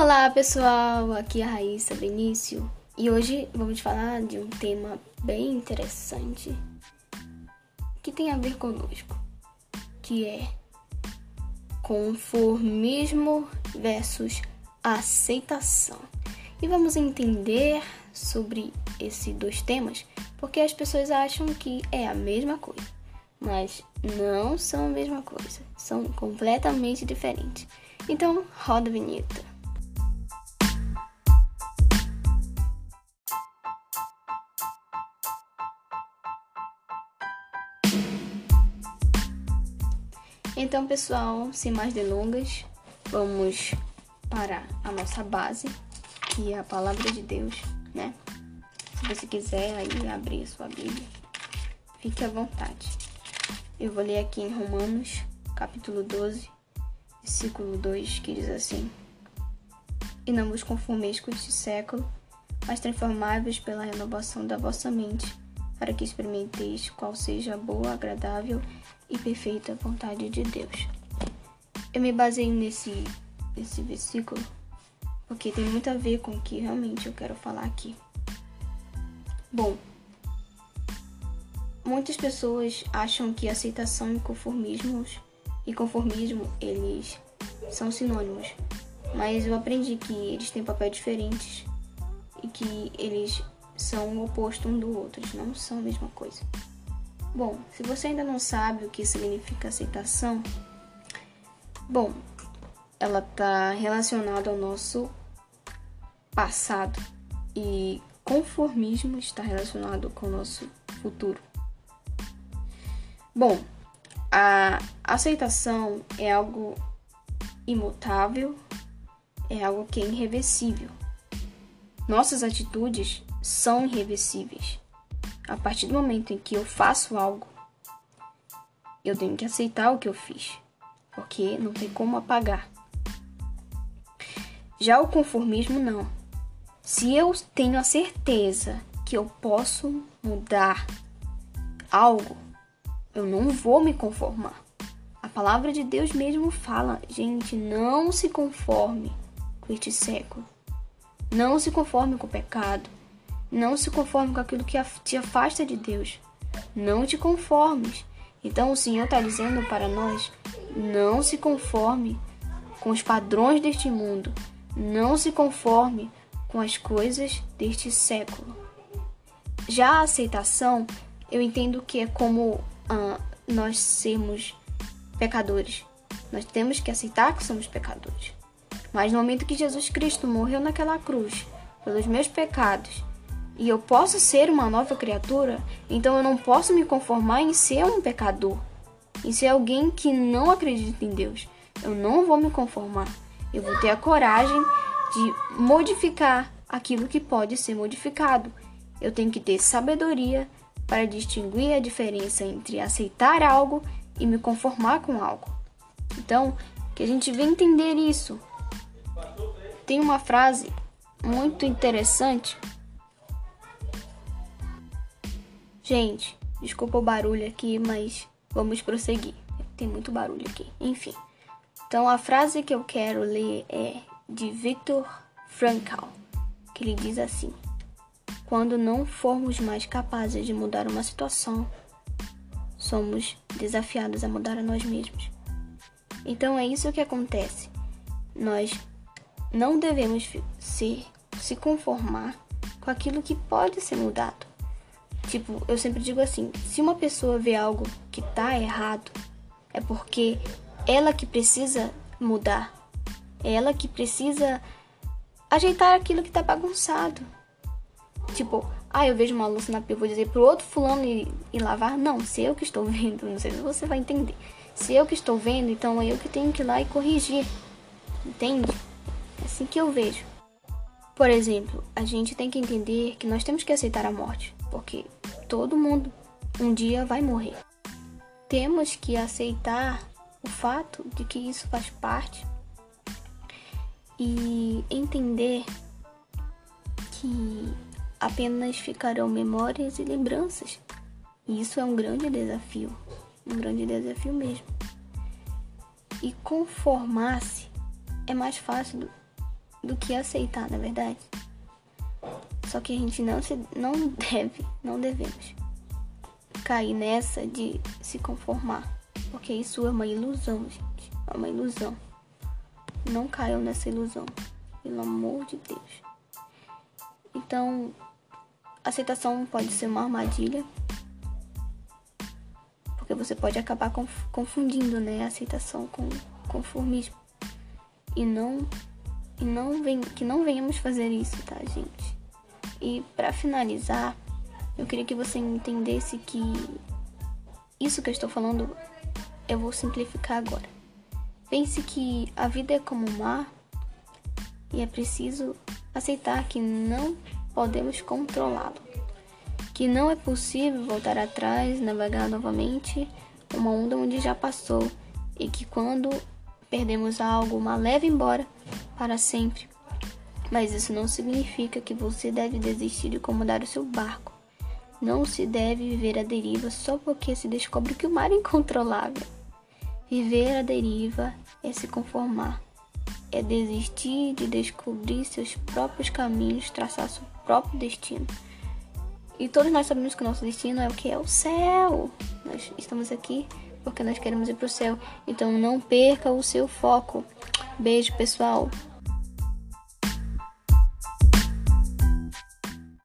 Olá pessoal, aqui é a Raíssa Benício e hoje vamos falar de um tema bem interessante que tem a ver conosco, que é conformismo versus aceitação. E vamos entender sobre esses dois temas porque as pessoas acham que é a mesma coisa, mas não são a mesma coisa, são completamente diferentes. Então, roda a vinheta. Então, pessoal, sem mais delongas, vamos para a nossa base, que é a palavra de Deus, né? Se você quiser aí abrir sua Bíblia, fique à vontade. Eu vou ler aqui em Romanos, capítulo 12, versículo 2, que diz assim: E não vos conformeis com este século, mas transformai-vos pela renovação da vossa mente, para que experimenteis qual seja a boa, agradável e perfeita vontade de Deus. Eu me baseio nesse, nesse versículo porque tem muito a ver com o que realmente eu quero falar aqui. Bom, muitas pessoas acham que aceitação e conformismos e conformismo eles são sinônimos, mas eu aprendi que eles têm papéis diferentes e que eles são o oposto um do outro, eles não são a mesma coisa. Bom, se você ainda não sabe o que significa aceitação, bom, ela está relacionada ao nosso passado e conformismo está relacionado com o nosso futuro. Bom, a aceitação é algo imutável, é algo que é irreversível. Nossas atitudes são irreversíveis. A partir do momento em que eu faço algo, eu tenho que aceitar o que eu fiz, porque não tem como apagar. Já o conformismo não. Se eu tenho a certeza que eu posso mudar algo, eu não vou me conformar. A palavra de Deus mesmo fala, gente, não se conforme com este século. Não se conforme com o pecado. Não se conforme com aquilo que te afasta de Deus. Não te conformes. Então o Senhor está dizendo para nós: não se conforme com os padrões deste mundo. Não se conforme com as coisas deste século. Já a aceitação, eu entendo que é como ah, nós sermos pecadores. Nós temos que aceitar que somos pecadores. Mas no momento que Jesus Cristo morreu naquela cruz pelos meus pecados e eu posso ser uma nova criatura, então eu não posso me conformar em ser um pecador, em ser alguém que não acredita em Deus. Eu não vou me conformar. Eu vou ter a coragem de modificar aquilo que pode ser modificado. Eu tenho que ter sabedoria para distinguir a diferença entre aceitar algo e me conformar com algo. Então, que a gente venha entender isso. Tem uma frase muito interessante Gente, desculpa o barulho aqui, mas vamos prosseguir. Tem muito barulho aqui. Enfim. Então a frase que eu quero ler é de Viktor Frankl, que ele diz assim: Quando não formos mais capazes de mudar uma situação, somos desafiados a mudar a nós mesmos. Então é isso que acontece. Nós não devemos ser, se conformar com aquilo que pode ser mudado. Tipo, eu sempre digo assim: se uma pessoa vê algo que tá errado, é porque ela que precisa mudar. É ela que precisa ajeitar aquilo que tá bagunçado. Tipo, ah, eu vejo uma louça na pia, vou dizer pro outro fulano e, e lavar. Não, se eu que estou vendo, não sei se você vai entender. Se eu que estou vendo, então é eu que tenho que ir lá e corrigir. Entende? É assim que eu vejo. Por exemplo, a gente tem que entender que nós temos que aceitar a morte, porque todo mundo um dia vai morrer. Temos que aceitar o fato de que isso faz parte e entender que apenas ficarão memórias e lembranças. E isso é um grande desafio, um grande desafio mesmo. E conformar-se é mais fácil do que aceitar, na é verdade. Só que a gente não se não deve, não devemos cair nessa de se conformar, porque isso é uma ilusão, gente. É uma ilusão. Não caiam nessa ilusão, pelo amor de Deus. Então, aceitação pode ser uma armadilha, porque você pode acabar confundindo, né, aceitação com conformismo. E não e não vem, que não venhamos fazer isso, tá, gente? E para finalizar, eu queria que você entendesse que isso que eu estou falando eu vou simplificar agora. Pense que a vida é como um mar e é preciso aceitar que não podemos controlá-lo, que não é possível voltar atrás, navegar novamente uma onda onde já passou e que quando perdemos algo, uma leva embora para sempre. Mas isso não significa que você deve desistir de comandar o seu barco. Não se deve viver a deriva só porque se descobre que o mar é incontrolável. Viver a deriva é se conformar, é desistir de descobrir seus próprios caminhos, traçar seu próprio destino. E todos nós sabemos que o nosso destino é o que? É o céu. Nós estamos aqui porque nós queremos ir para o céu. Então não perca o seu foco. Beijo, pessoal.